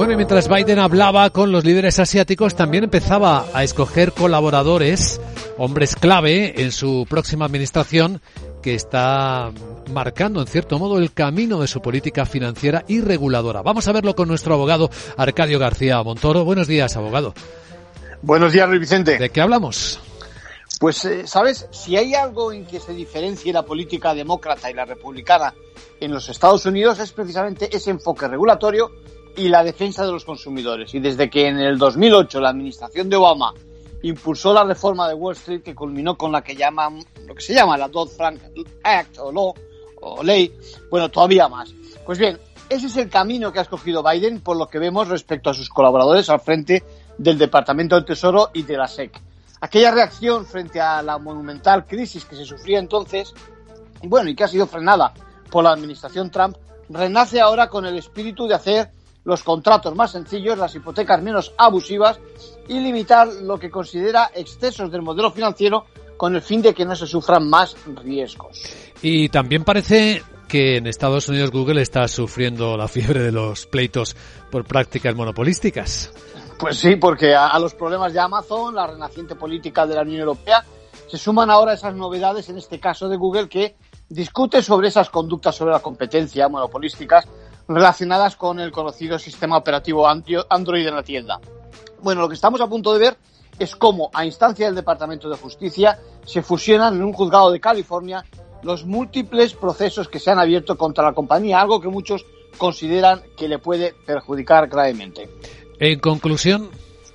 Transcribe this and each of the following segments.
Bueno, y mientras Biden hablaba con los líderes asiáticos, también empezaba a escoger colaboradores, hombres clave en su próxima administración, que está marcando en cierto modo el camino de su política financiera y reguladora. Vamos a verlo con nuestro abogado Arcadio García Montoro. Buenos días, abogado. Buenos días, Luis Vicente. ¿De qué hablamos? Pues, eh, ¿sabes? Si hay algo en que se diferencie la política demócrata y la republicana en los Estados Unidos es precisamente ese enfoque regulatorio y la defensa de los consumidores. Y desde que en el 2008 la administración de Obama impulsó la reforma de Wall Street que culminó con la que llaman, lo que se llama la Dodd-Frank Act o law, o ley, bueno, todavía más. Pues bien, ese es el camino que ha escogido Biden por lo que vemos respecto a sus colaboradores al frente del Departamento del Tesoro y de la SEC. Aquella reacción frente a la monumental crisis que se sufría entonces, bueno, y que ha sido frenada por la administración Trump, renace ahora con el espíritu de hacer los contratos más sencillos, las hipotecas menos abusivas y limitar lo que considera excesos del modelo financiero con el fin de que no se sufran más riesgos. Y también parece que en Estados Unidos Google está sufriendo la fiebre de los pleitos por prácticas monopolísticas. Pues sí, porque a, los problemas de Amazon, la renaciente política de la Unión Europea, se suman ahora esas novedades, en este caso de Google, que discute sobre esas conductas sobre la competencia monopolísticas relacionadas con el conocido sistema operativo Android en la tienda. Bueno, lo que estamos a punto de ver es cómo, a instancia del Departamento de Justicia, se fusionan en un juzgado de California los múltiples procesos que se han abierto contra la compañía, algo que muchos consideran que le puede perjudicar gravemente. En conclusión,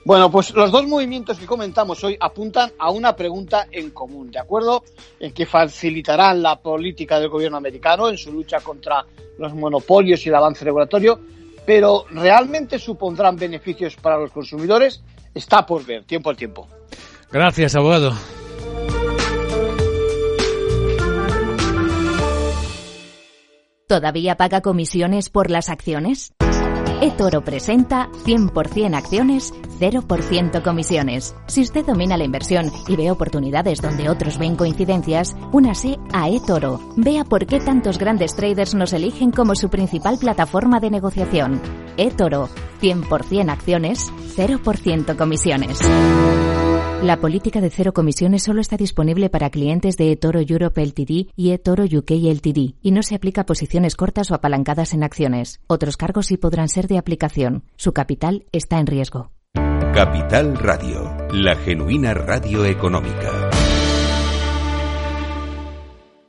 bueno, pues los dos movimientos que comentamos hoy apuntan a una pregunta en común, ¿de acuerdo? En que facilitarán la política del gobierno americano en su lucha contra los monopolios y el avance regulatorio, pero ¿realmente supondrán beneficios para los consumidores? Está por ver, tiempo al tiempo. Gracias, abogado. ¿Todavía paga comisiones por las acciones? eToro presenta 100% acciones, 0% comisiones. Si usted domina la inversión y ve oportunidades donde otros ven coincidencias, únase a eToro. Vea por qué tantos grandes traders nos eligen como su principal plataforma de negociación. eToro, 100% acciones, 0% comisiones. La política de cero comisiones solo está disponible para clientes de eToro Europe Ltd y eToro UK Ltd y no se aplica a posiciones cortas o apalancadas en acciones. Otros cargos sí podrán ser de aplicación. Su capital está en riesgo. Capital Radio, la genuina radio económica.